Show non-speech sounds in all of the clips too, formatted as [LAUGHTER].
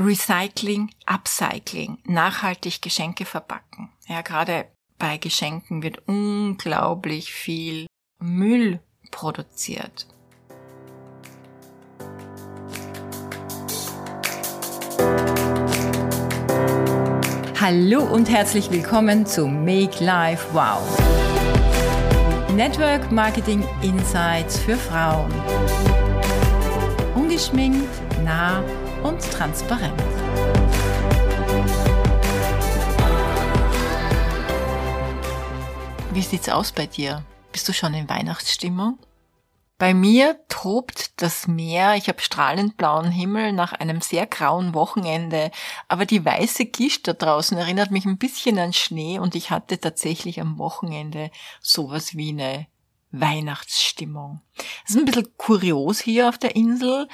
Recycling, Upcycling, nachhaltig Geschenke verpacken. Ja, gerade bei Geschenken wird unglaublich viel Müll produziert. Hallo und herzlich willkommen zu Make Life Wow. Network Marketing Insights für Frauen. Ungeschminkt, nah und transparent. Wie sieht's aus bei dir? Bist du schon in Weihnachtsstimmung? Bei mir tobt das Meer, ich habe strahlend blauen Himmel nach einem sehr grauen Wochenende, aber die weiße Gischt da draußen erinnert mich ein bisschen an Schnee und ich hatte tatsächlich am Wochenende sowas wie eine Weihnachtsstimmung. Es ist ein bisschen kurios hier auf der Insel,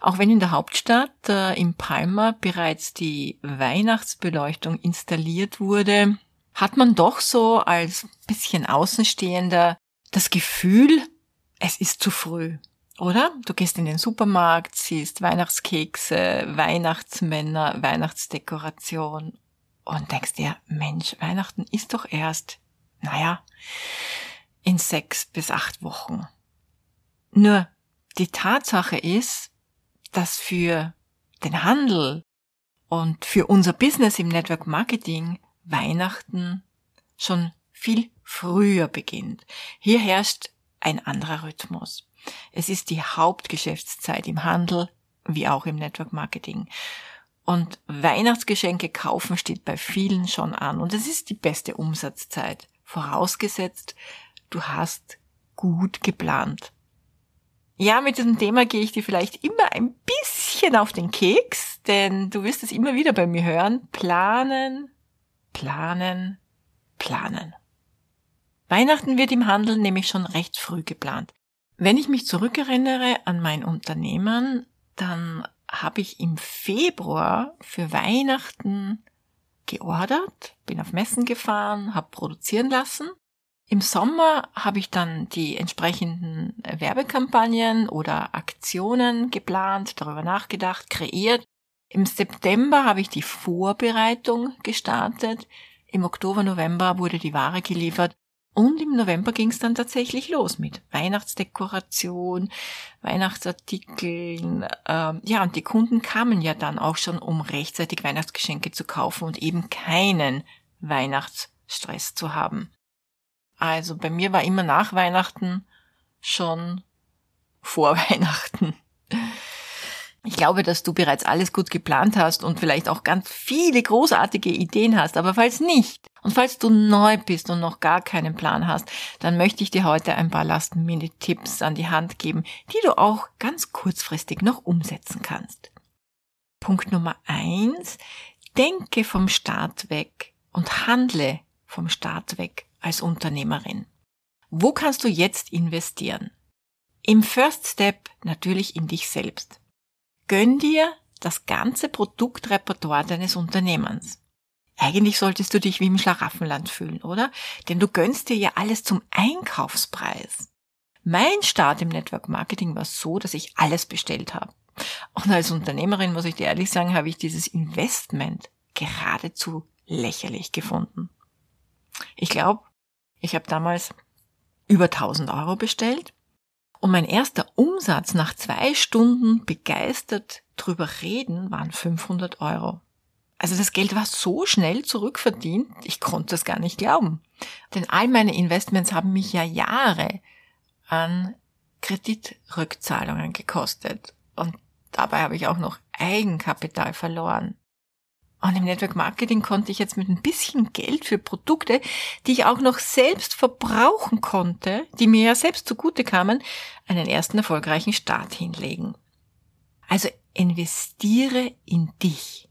auch wenn in der Hauptstadt äh, in Palma bereits die Weihnachtsbeleuchtung installiert wurde, hat man doch so als bisschen Außenstehender das Gefühl, es ist zu früh. Oder? Du gehst in den Supermarkt, siehst Weihnachtskekse, Weihnachtsmänner, Weihnachtsdekoration und denkst dir, Mensch, Weihnachten ist doch erst, naja, in sechs bis acht Wochen. Nur die Tatsache ist, dass für den Handel und für unser Business im Network Marketing Weihnachten schon viel früher beginnt. Hier herrscht ein anderer Rhythmus. Es ist die Hauptgeschäftszeit im Handel wie auch im Network Marketing. Und Weihnachtsgeschenke kaufen steht bei vielen schon an. Und es ist die beste Umsatzzeit. Vorausgesetzt, du hast gut geplant. Ja, mit diesem Thema gehe ich dir vielleicht immer ein bisschen auf den Keks, denn du wirst es immer wieder bei mir hören. Planen, planen, planen. Weihnachten wird im Handel nämlich schon recht früh geplant. Wenn ich mich zurückerinnere an mein Unternehmen, dann habe ich im Februar für Weihnachten geordert, bin auf Messen gefahren, habe produzieren lassen im Sommer habe ich dann die entsprechenden Werbekampagnen oder Aktionen geplant, darüber nachgedacht, kreiert. Im September habe ich die Vorbereitung gestartet. Im Oktober, November wurde die Ware geliefert. Und im November ging es dann tatsächlich los mit Weihnachtsdekoration, Weihnachtsartikeln. Ähm, ja, und die Kunden kamen ja dann auch schon, um rechtzeitig Weihnachtsgeschenke zu kaufen und eben keinen Weihnachtsstress zu haben. Also bei mir war immer nach Weihnachten schon vor [LAUGHS] Weihnachten. Ich glaube, dass du bereits alles gut geplant hast und vielleicht auch ganz viele großartige Ideen hast. Aber falls nicht und falls du neu bist und noch gar keinen Plan hast, dann möchte ich dir heute ein paar Last-Minute-Tipps an die Hand geben, die du auch ganz kurzfristig noch umsetzen kannst. Punkt Nummer eins. Denke vom Start weg und handle vom Start weg als Unternehmerin. Wo kannst du jetzt investieren? Im First Step natürlich in dich selbst. Gönn dir das ganze Produktrepertoire deines Unternehmens. Eigentlich solltest du dich wie im Schlaraffenland fühlen, oder? Denn du gönnst dir ja alles zum Einkaufspreis. Mein Start im Network Marketing war so, dass ich alles bestellt habe. Und als Unternehmerin, muss ich dir ehrlich sagen, habe ich dieses Investment geradezu lächerlich gefunden. Ich glaube, ich habe damals über 1000 Euro bestellt und mein erster Umsatz nach zwei Stunden begeistert drüber reden waren 500 Euro. Also das Geld war so schnell zurückverdient, ich konnte es gar nicht glauben. Denn all meine Investments haben mich ja Jahre an Kreditrückzahlungen gekostet. Und dabei habe ich auch noch Eigenkapital verloren. Und im Network Marketing konnte ich jetzt mit ein bisschen Geld für Produkte, die ich auch noch selbst verbrauchen konnte, die mir ja selbst zugute kamen, einen ersten erfolgreichen Start hinlegen. Also investiere in dich.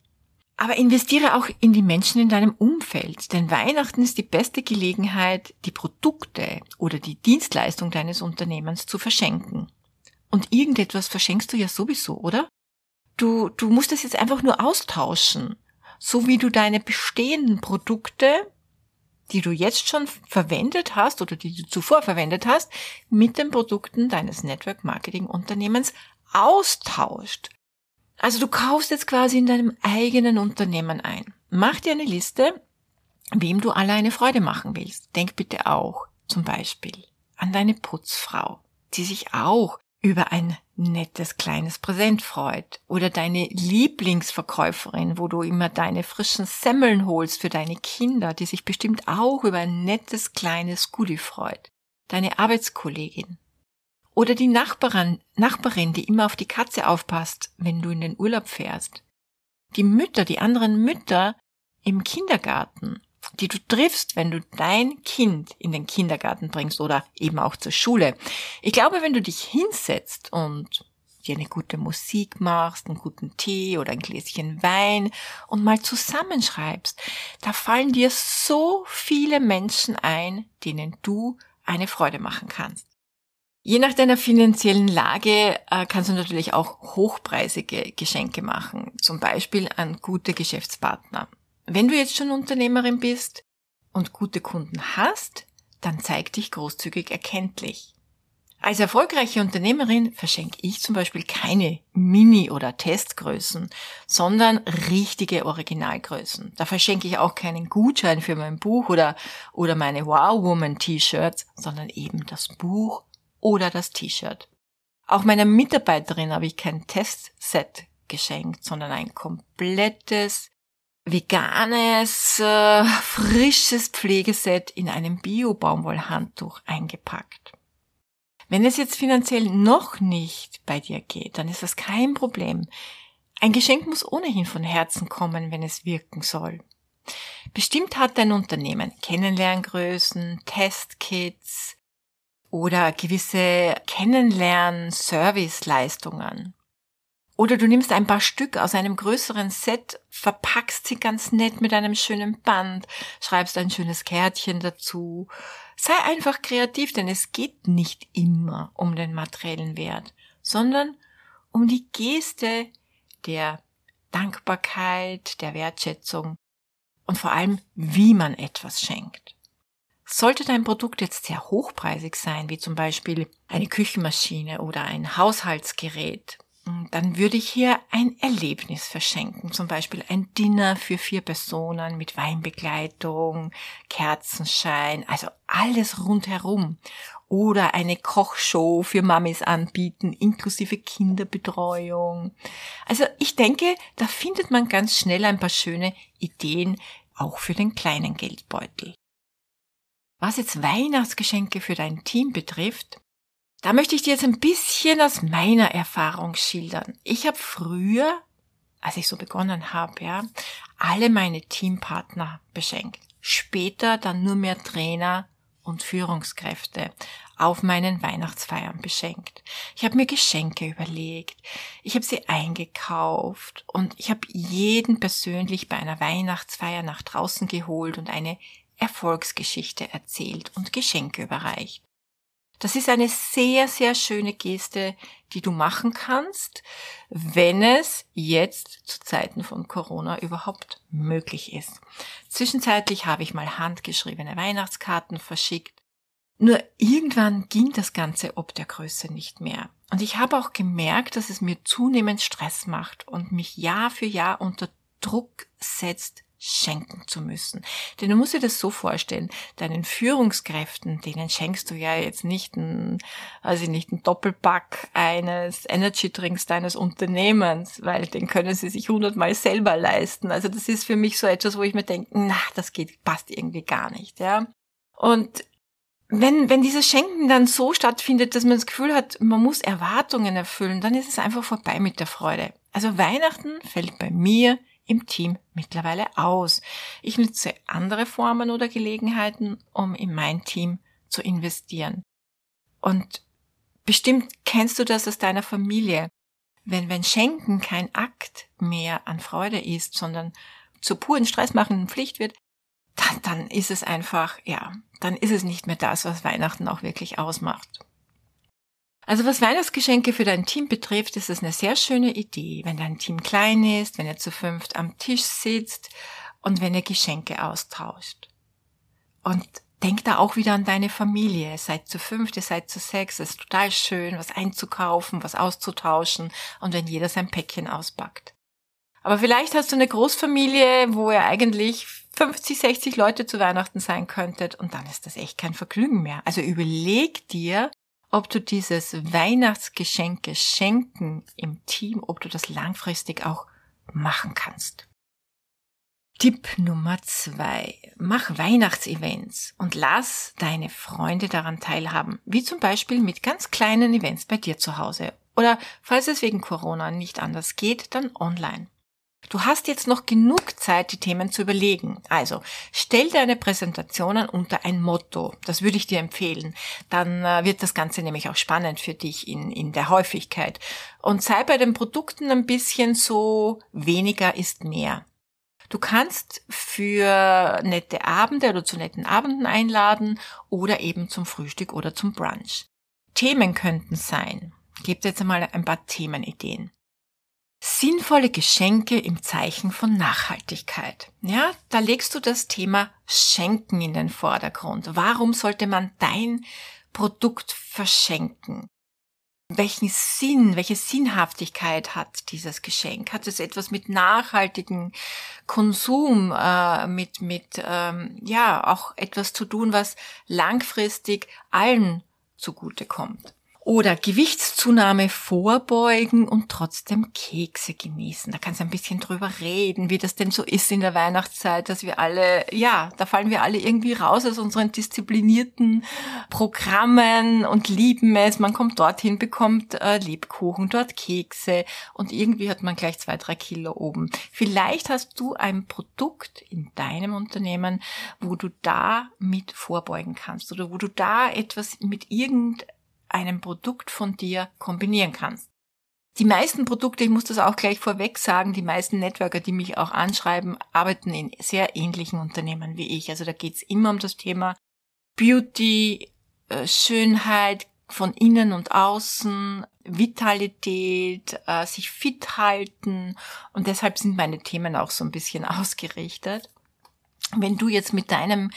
Aber investiere auch in die Menschen in deinem Umfeld, denn Weihnachten ist die beste Gelegenheit, die Produkte oder die Dienstleistung deines Unternehmens zu verschenken. Und irgendetwas verschenkst du ja sowieso, oder? Du, du musst es jetzt einfach nur austauschen so wie du deine bestehenden Produkte, die du jetzt schon verwendet hast oder die du zuvor verwendet hast, mit den Produkten deines Network Marketing Unternehmens austauscht. Also du kaufst jetzt quasi in deinem eigenen Unternehmen ein. Mach dir eine Liste, wem du alle eine Freude machen willst. Denk bitte auch zum Beispiel an deine Putzfrau, die sich auch über ein nettes kleines Präsent freut oder deine Lieblingsverkäuferin, wo du immer deine frischen Semmeln holst für deine Kinder, die sich bestimmt auch über ein nettes kleines Goodie freut. Deine Arbeitskollegin oder die Nachbarin, Nachbarin, die immer auf die Katze aufpasst, wenn du in den Urlaub fährst. Die Mütter, die anderen Mütter im Kindergarten die du triffst, wenn du dein Kind in den Kindergarten bringst oder eben auch zur Schule. Ich glaube, wenn du dich hinsetzt und dir eine gute Musik machst, einen guten Tee oder ein Gläschen Wein und mal zusammenschreibst, da fallen dir so viele Menschen ein, denen du eine Freude machen kannst. Je nach deiner finanziellen Lage äh, kannst du natürlich auch hochpreisige Geschenke machen, zum Beispiel an gute Geschäftspartner. Wenn du jetzt schon Unternehmerin bist und gute Kunden hast, dann zeig dich großzügig erkenntlich. Als erfolgreiche Unternehmerin verschenke ich zum Beispiel keine Mini- oder Testgrößen, sondern richtige Originalgrößen. Da verschenke ich auch keinen Gutschein für mein Buch oder, oder meine Wow Woman T-Shirts, sondern eben das Buch oder das T-Shirt. Auch meiner Mitarbeiterin habe ich kein Testset geschenkt, sondern ein komplettes veganes, äh, frisches Pflegeset in einem Bio-Baumwollhandtuch eingepackt. Wenn es jetzt finanziell noch nicht bei dir geht, dann ist das kein Problem. Ein Geschenk muss ohnehin von Herzen kommen, wenn es wirken soll. Bestimmt hat dein Unternehmen Kennenlerngrößen, Testkits oder gewisse Kennenlern-Service-Leistungen. Oder du nimmst ein paar Stück aus einem größeren Set, verpackst sie ganz nett mit einem schönen Band, schreibst ein schönes Kärtchen dazu. Sei einfach kreativ, denn es geht nicht immer um den materiellen Wert, sondern um die Geste der Dankbarkeit, der Wertschätzung und vor allem, wie man etwas schenkt. Sollte dein Produkt jetzt sehr hochpreisig sein, wie zum Beispiel eine Küchenmaschine oder ein Haushaltsgerät, dann würde ich hier ein Erlebnis verschenken, zum Beispiel ein Dinner für vier Personen mit Weinbegleitung, Kerzenschein, also alles rundherum. Oder eine Kochshow für Mamis anbieten, inklusive Kinderbetreuung. Also ich denke, da findet man ganz schnell ein paar schöne Ideen, auch für den kleinen Geldbeutel. Was jetzt Weihnachtsgeschenke für dein Team betrifft, da möchte ich dir jetzt ein bisschen aus meiner Erfahrung schildern. Ich habe früher, als ich so begonnen habe, ja, alle meine Teampartner beschenkt. Später dann nur mehr Trainer und Führungskräfte auf meinen Weihnachtsfeiern beschenkt. Ich habe mir Geschenke überlegt, ich habe sie eingekauft und ich habe jeden persönlich bei einer Weihnachtsfeier nach draußen geholt und eine Erfolgsgeschichte erzählt und Geschenke überreicht. Das ist eine sehr, sehr schöne Geste, die du machen kannst, wenn es jetzt zu Zeiten von Corona überhaupt möglich ist. Zwischenzeitlich habe ich mal handgeschriebene Weihnachtskarten verschickt. Nur irgendwann ging das Ganze ob der Größe nicht mehr. Und ich habe auch gemerkt, dass es mir zunehmend Stress macht und mich Jahr für Jahr unter Druck setzt, schenken zu müssen. Denn du musst dir das so vorstellen, deinen Führungskräften, denen schenkst du ja jetzt nicht ein, also nicht ein Doppelpack eines Energy Drinks deines Unternehmens, weil den können sie sich hundertmal selber leisten. Also das ist für mich so etwas, wo ich mir denke, na, das geht, passt irgendwie gar nicht, ja. Und wenn, wenn dieses Schenken dann so stattfindet, dass man das Gefühl hat, man muss Erwartungen erfüllen, dann ist es einfach vorbei mit der Freude. Also Weihnachten fällt bei mir im Team mittlerweile aus. Ich nutze andere Formen oder Gelegenheiten, um in mein Team zu investieren. Und bestimmt kennst du das aus deiner Familie. Wenn, wenn Schenken kein Akt mehr an Freude ist, sondern zur puren stressmachenden Pflicht wird, dann, dann ist es einfach, ja, dann ist es nicht mehr das, was Weihnachten auch wirklich ausmacht. Also was Weihnachtsgeschenke für dein Team betrifft, ist es eine sehr schöne Idee, wenn dein Team klein ist, wenn ihr zu fünft am Tisch sitzt und wenn ihr Geschenke austauscht. Und Denk da auch wieder an deine Familie. Seid zu fünft, ihr seid zu sechs. Es ist total schön, was einzukaufen, was auszutauschen und wenn jeder sein Päckchen auspackt. Aber vielleicht hast du eine Großfamilie, wo ihr eigentlich 50, 60 Leute zu Weihnachten sein könntet und dann ist das echt kein Vergnügen mehr. Also überleg dir, ob du dieses Weihnachtsgeschenke schenken im Team, ob du das langfristig auch machen kannst. Tipp Nummer zwei. Mach Weihnachtsevents und lass deine Freunde daran teilhaben, wie zum Beispiel mit ganz kleinen Events bei dir zu Hause oder falls es wegen Corona nicht anders geht, dann online. Du hast jetzt noch genug Zeit, die Themen zu überlegen. Also stell deine Präsentationen unter ein Motto. Das würde ich dir empfehlen. Dann äh, wird das Ganze nämlich auch spannend für dich in, in der Häufigkeit. Und sei bei den Produkten ein bisschen so, weniger ist mehr. Du kannst für nette Abende oder zu netten Abenden einladen oder eben zum Frühstück oder zum Brunch. Themen könnten sein. Gebe jetzt einmal ein paar Themenideen. Sinnvolle Geschenke im Zeichen von Nachhaltigkeit. Ja, da legst du das Thema Schenken in den Vordergrund. Warum sollte man dein Produkt verschenken? welchen Sinn, welche Sinnhaftigkeit hat dieses Geschenk? Hat es etwas mit nachhaltigem Konsum, äh, mit, mit ähm, ja auch etwas zu tun, was langfristig allen zugutekommt? Oder Gewichtszunahme vorbeugen und trotzdem Kekse genießen. Da kannst du ein bisschen drüber reden, wie das denn so ist in der Weihnachtszeit, dass wir alle, ja, da fallen wir alle irgendwie raus aus unseren disziplinierten Programmen und lieben es. Man kommt dorthin, bekommt äh, Lebkuchen, dort Kekse und irgendwie hat man gleich zwei, drei Kilo oben. Vielleicht hast du ein Produkt in deinem Unternehmen, wo du da mit vorbeugen kannst oder wo du da etwas mit irgendeinem einem Produkt von dir kombinieren kannst. Die meisten Produkte, ich muss das auch gleich vorweg sagen, die meisten Networker, die mich auch anschreiben, arbeiten in sehr ähnlichen Unternehmen wie ich. Also da geht's immer um das Thema Beauty, äh, Schönheit von innen und außen, Vitalität, äh, sich fit halten und deshalb sind meine Themen auch so ein bisschen [LAUGHS] ausgerichtet. Wenn du jetzt mit deinem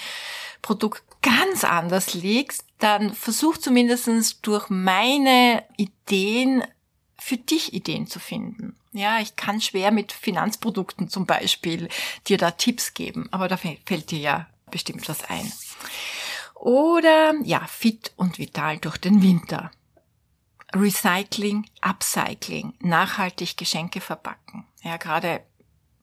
Produkt ganz anders liegst, dann versuch zumindestens durch meine Ideen für dich Ideen zu finden. Ja, ich kann schwer mit Finanzprodukten zum Beispiel dir da Tipps geben, aber da fällt dir ja bestimmt was ein. Oder ja, fit und vital durch den Winter. Recycling, Upcycling, nachhaltig Geschenke verpacken. Ja, gerade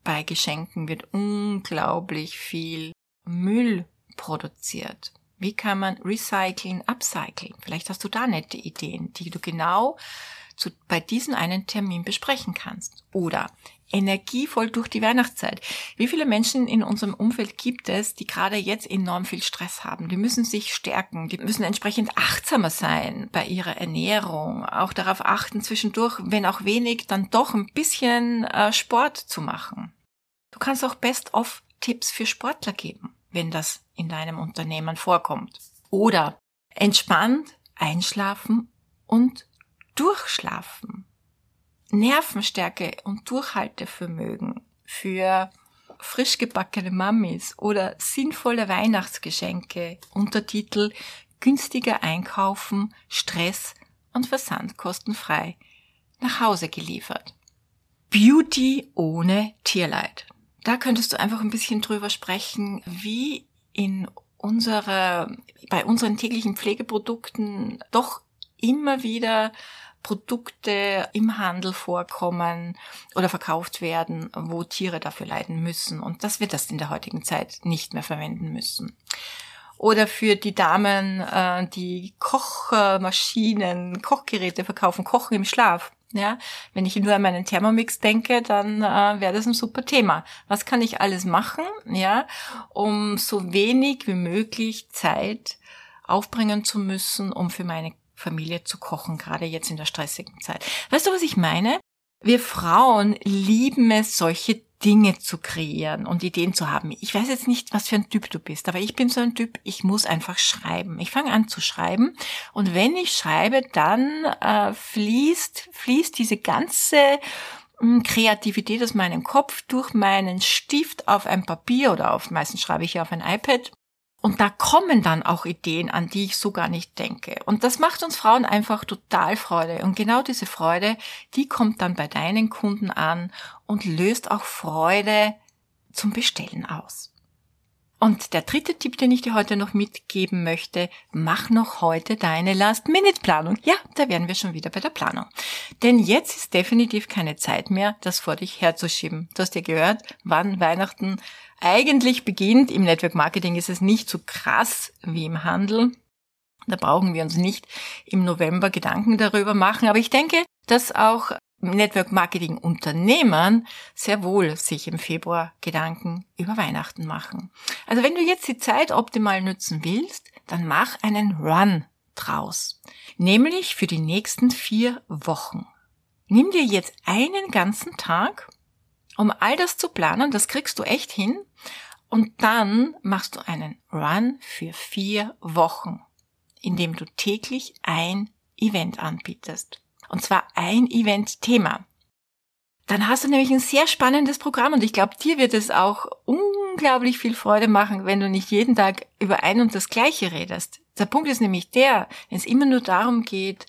bei Geschenken wird unglaublich viel Müll produziert. Wie kann man recyceln, upcyclen? Vielleicht hast du da nette Ideen, die du genau zu, bei diesem einen Termin besprechen kannst. Oder energievoll durch die Weihnachtszeit. Wie viele Menschen in unserem Umfeld gibt es, die gerade jetzt enorm viel Stress haben? Die müssen sich stärken, die müssen entsprechend achtsamer sein bei ihrer Ernährung, auch darauf achten, zwischendurch, wenn auch wenig, dann doch ein bisschen äh, Sport zu machen. Du kannst auch Best-of-Tipps für Sportler geben wenn das in deinem Unternehmen vorkommt. Oder entspannt einschlafen und durchschlafen. Nervenstärke und Durchhaltevermögen für frisch gebackene Mammis oder sinnvolle Weihnachtsgeschenke. Untertitel günstiger einkaufen, Stress und Versandkostenfrei nach Hause geliefert. Beauty ohne Tierleid da könntest du einfach ein bisschen drüber sprechen, wie in unserer, bei unseren täglichen Pflegeprodukten doch immer wieder Produkte im Handel vorkommen oder verkauft werden, wo Tiere dafür leiden müssen und dass wir das in der heutigen Zeit nicht mehr verwenden müssen. Oder für die Damen, äh, die Kochmaschinen, Kochgeräte verkaufen, Kochen im Schlaf. Ja, wenn ich nur an meinen Thermomix denke, dann äh, wäre das ein super Thema. Was kann ich alles machen, ja, um so wenig wie möglich Zeit aufbringen zu müssen, um für meine Familie zu kochen, gerade jetzt in der stressigen Zeit. Weißt du, was ich meine? Wir Frauen lieben es, solche Dinge zu kreieren und Ideen zu haben. Ich weiß jetzt nicht, was für ein Typ du bist, aber ich bin so ein Typ, ich muss einfach schreiben. Ich fange an zu schreiben und wenn ich schreibe, dann äh, fließt, fließt diese ganze hm, Kreativität aus meinem Kopf durch meinen Stift auf ein Papier oder auf, meistens schreibe ich ja auf ein iPad Und da kommen dann auch Ideen, an die ich so gar nicht denke. Und das macht uns Frauen einfach total Freude. Und genau diese Freude, die kommt dann bei deinen Kunden an und löst auch Freude zum Bestellen aus. Und der dritte Tipp, den ich dir heute noch mitgeben möchte, mach noch heute deine Last-Minute-Planung. Ja, da wären wir schon wieder bei der Planung. Denn jetzt ist definitiv keine Zeit mehr, das vor dich herzuschieben. Du hast ja gehört, wann Weihnachten eigentlich beginnt. Im Network Marketing ist es nicht so krass wie im Handel. Da brauchen wir uns nicht im November Gedanken darüber machen. Aber ich denke, dass auch Network Marketing Unternehmern sehr wohl sich im Februar Gedanken über Weihnachten machen. Also wenn du jetzt die Zeit optimal nutzen willst, dann mach einen Run draus. Nämlich für die nächsten vier Wochen. Nimm dir jetzt einen ganzen Tag, um all das zu planen, das kriegst du echt hin, und dann machst du einen Run für vier Wochen, indem du täglich ein Event anbietest. Und zwar ein Event-Thema. Dann hast du nämlich ein sehr spannendes Programm und ich glaube, dir wird es auch unglaublich viel Freude machen, wenn du nicht jeden Tag über ein und das Gleiche redest. Der Punkt ist nämlich der, wenn es immer nur darum geht,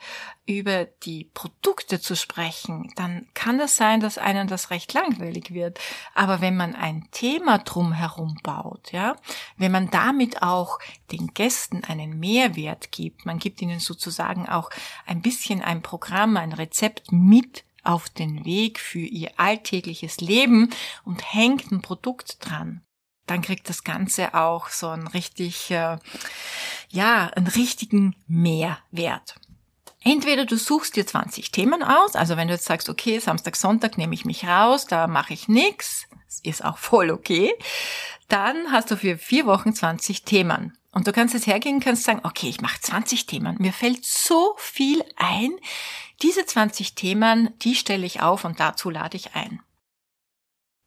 über die Produkte zu sprechen, dann kann das sein, dass einem das recht langweilig wird. Aber wenn man ein Thema drumherum baut, ja, wenn man damit auch den Gästen einen Mehrwert gibt, man gibt ihnen sozusagen auch ein bisschen ein Programm, ein Rezept mit auf den Weg für ihr alltägliches Leben und hängt ein Produkt dran, dann kriegt das Ganze auch so einen richtig, äh, ja, einen richtigen Mehrwert. Entweder du suchst dir 20 Themen aus, also wenn du jetzt sagst, okay, Samstag, Sonntag nehme ich mich raus, da mache ich nix, ist auch voll okay, dann hast du für vier Wochen 20 Themen. Und du kannst jetzt hergehen, kannst sagen, okay, ich mache 20 Themen. Mir fällt so viel ein. Diese 20 Themen, die stelle ich auf und dazu lade ich ein.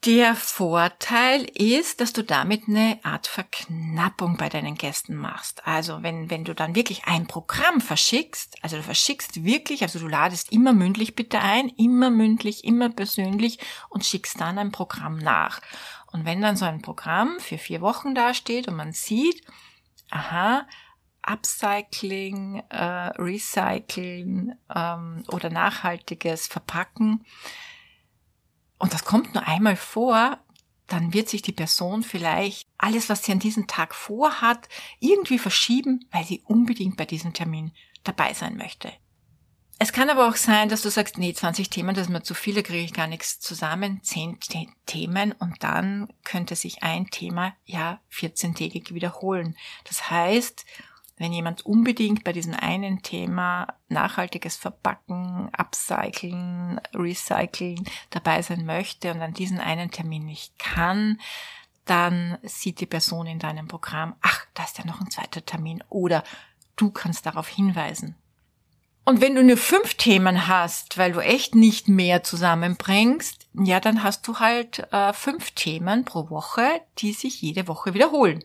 Der Vorteil ist, dass du damit eine Art Verknappung bei deinen Gästen machst. Also wenn, wenn du dann wirklich ein Programm verschickst, also du verschickst wirklich, also du ladest immer mündlich bitte ein, immer mündlich, immer persönlich und schickst dann ein Programm nach. Und wenn dann so ein Programm für vier Wochen dasteht und man sieht, aha, Upcycling, äh, Recycling ähm, oder nachhaltiges Verpacken, und das kommt nur einmal vor, dann wird sich die Person vielleicht alles, was sie an diesem Tag vorhat, irgendwie verschieben, weil sie unbedingt bei diesem Termin dabei sein möchte. Es kann aber auch sein, dass du sagst, nee, 20 Themen, das ist mir zu viel, da kriege ich gar nichts zusammen, 10 Themen und dann könnte sich ein Thema ja 14-tägig wiederholen. Das heißt, wenn jemand unbedingt bei diesem einen Thema nachhaltiges Verpacken, Upcycling, Recycling dabei sein möchte und an diesen einen Termin nicht kann, dann sieht die Person in deinem Programm, ach, da ist ja noch ein zweiter Termin oder du kannst darauf hinweisen. Und wenn du nur fünf Themen hast, weil du echt nicht mehr zusammenbringst, ja, dann hast du halt äh, fünf Themen pro Woche, die sich jede Woche wiederholen.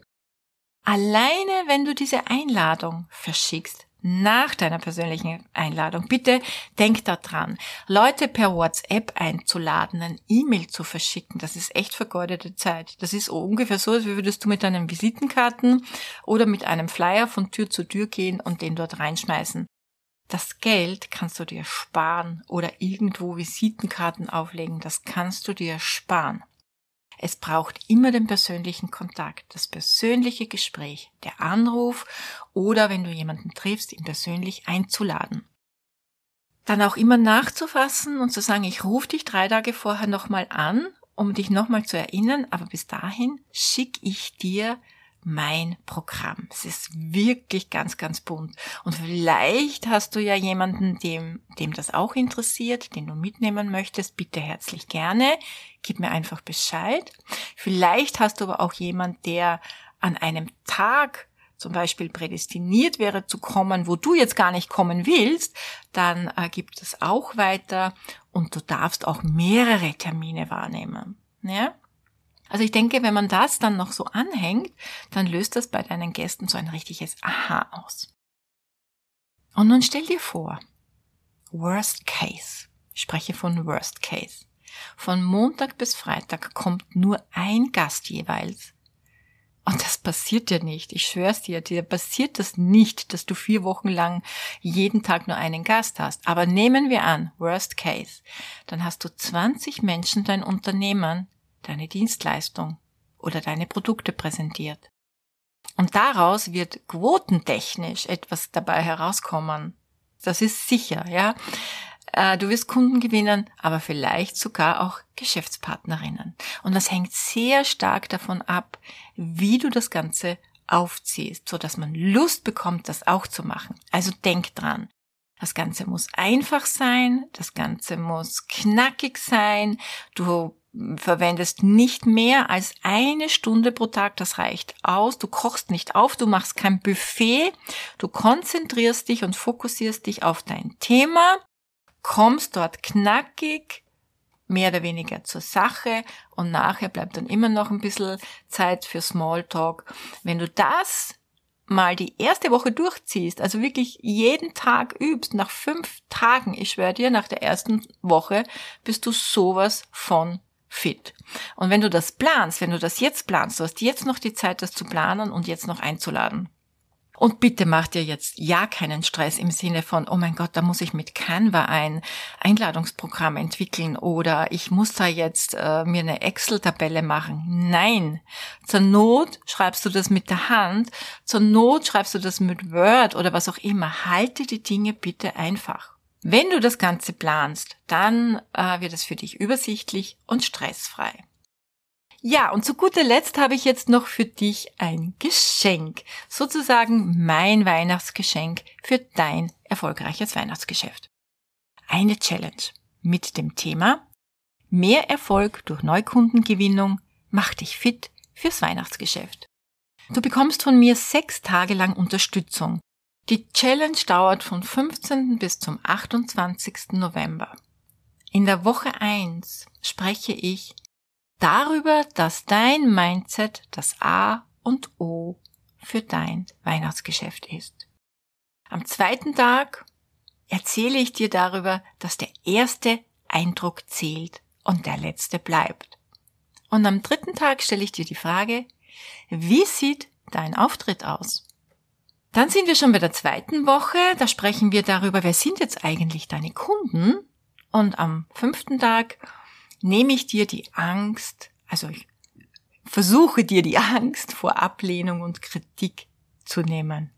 Alleine, wenn du diese Einladung verschickst, nach deiner persönlichen Einladung. Bitte denk da dran, Leute per WhatsApp einzuladen, ein E-Mail zu verschicken. Das ist echt vergeudete Zeit. Das ist ungefähr so, als würdest du mit deinen Visitenkarten oder mit einem Flyer von Tür zu Tür gehen und den dort reinschmeißen. Das Geld kannst du dir sparen oder irgendwo Visitenkarten auflegen. Das kannst du dir sparen. Es braucht immer den persönlichen Kontakt, das persönliche Gespräch, der Anruf oder wenn du jemanden triffst, ihn persönlich einzuladen. Dann auch immer nachzufassen und zu sagen, ich rufe dich drei Tage vorher nochmal an, um dich nochmal zu erinnern, aber bis dahin schicke ich dir mein Programm. Es ist wirklich ganz, ganz bunt. Und vielleicht hast du ja jemanden, dem, dem das auch interessiert, den du mitnehmen möchtest. Bitte herzlich gerne. Gib mir einfach Bescheid. Vielleicht hast du aber auch jemand, der an einem Tag zum Beispiel prädestiniert wäre zu kommen, wo du jetzt gar nicht kommen willst, dann äh, gibt es auch weiter und du darfst auch mehrere Termine wahrnehmen. Ja? Also ich denke, wenn man das dann noch so anhängt, dann löst das bei deinen Gästen so ein richtiges Aha aus. Und nun stell dir vor, Worst Case. Ich spreche von Worst Case. Von Montag bis Freitag kommt nur ein Gast jeweils. Und das passiert dir nicht. Ich schwör's dir, dir passiert das nicht, dass du vier Wochen lang jeden Tag nur einen Gast hast. Aber nehmen wir an, worst case, dann hast du 20 Menschen dein Unternehmen, deine Dienstleistung oder deine Produkte präsentiert. Und daraus wird quotentechnisch etwas dabei herauskommen. Das ist sicher, ja. Äh, du wirst Kunden gewinnen, aber vielleicht sogar auch Geschäftspartnerinnen. Und das hängt sehr stark davon ab, wie du das Ganze aufziehst, so dass man Lust bekommt, das auch zu machen. Also denk dran. Das Ganze muss einfach sein, das Ganze muss knackig sein, du verwendest nicht mehr als eine Stunde pro Tag, das reicht aus. Du kochst nicht auf, du machst kein Buffet, du konzentrierst dich und fokussierst dich auf dein Thema kommst dort knackig, mehr oder weniger zur Sache und nachher bleibt dann immer noch ein bisschen Zeit für Smalltalk. Wenn du das mal die erste Woche durchziehst, also wirklich jeden Tag übst, nach fünf Tagen, ich schwöre dir, nach der ersten Woche bist du sowas von fit. Und wenn du das planst, wenn du das jetzt planst, du hast jetzt noch die Zeit, das zu planen und jetzt noch einzuladen. Und bitte mach dir jetzt ja keinen Stress im Sinne von, oh mein Gott, da muss ich mit Canva ein Einladungsprogramm entwickeln oder ich muss da jetzt äh, mir eine Excel-Tabelle machen. Nein, zur Not schreibst du das mit der Hand, zur Not schreibst du das mit Word oder was auch immer. Halte die Dinge bitte einfach. Wenn du das Ganze planst, dann äh, wird es für dich übersichtlich und stressfrei. Ja, und zu guter Letzt habe ich jetzt noch für dich ein Geschenk. Sozusagen mein Weihnachtsgeschenk für dein erfolgreiches Weihnachtsgeschäft. Eine Challenge mit dem Thema Mehr Erfolg durch Neukundengewinnung macht dich fit fürs Weihnachtsgeschäft. Du bekommst von mir sechs Tage lang Unterstützung. Die Challenge dauert von 15. bis zum 28. November. In der Woche 1 spreche ich darüber, dass dein Mindset das A und O für dein Weihnachtsgeschäft ist. Am zweiten Tag erzähle ich dir darüber, dass der erste Eindruck zählt und der letzte bleibt. Und am dritten Tag stelle ich dir die Frage, wie sieht dein Auftritt aus? Dann sind wir schon bei der zweiten Woche, da sprechen wir darüber, wer sind jetzt eigentlich deine Kunden? Und am fünften Tag nehme ich dir die Angst, also ich versuche dir die [LAUGHS] Angst vor Ablehnung und Kritik zu nehmen.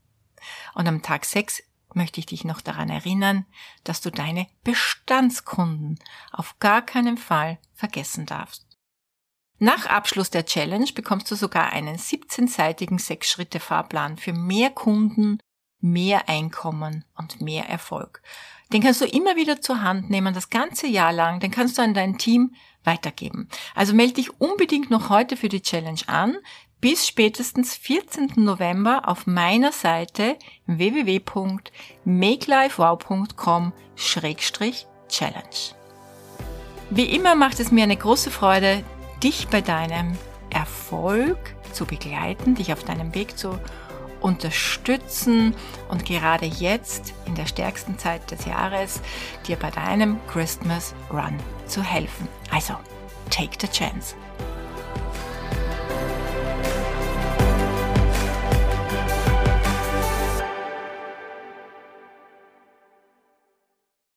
Und am Tag 6 möchte ich dich noch daran erinnern, dass du deine Bestandskunden auf gar keinen Fall vergessen darfst. Nach Abschluss der Challenge bekommst du sogar einen 17-seitigen 6-Schritte-Fahrplan für mehr Kunden, mehr Einkommen und mehr Erfolg. Den kannst du immer wieder zur Hand nehmen, das ganze Jahr lang. Den kannst du an dein Team weitergeben. Also melde dich unbedingt noch heute für die Challenge an. Bis spätestens 14. November auf meiner Seite www.makelifewow.com-challenge. Wie immer macht es mir eine große Freude, dich bei deinem Erfolg zu begleiten, dich auf deinem Weg zu unterstützen und gerade jetzt in der stärksten Zeit des Jahres dir bei deinem Christmas Run zu helfen. Also, take the chance.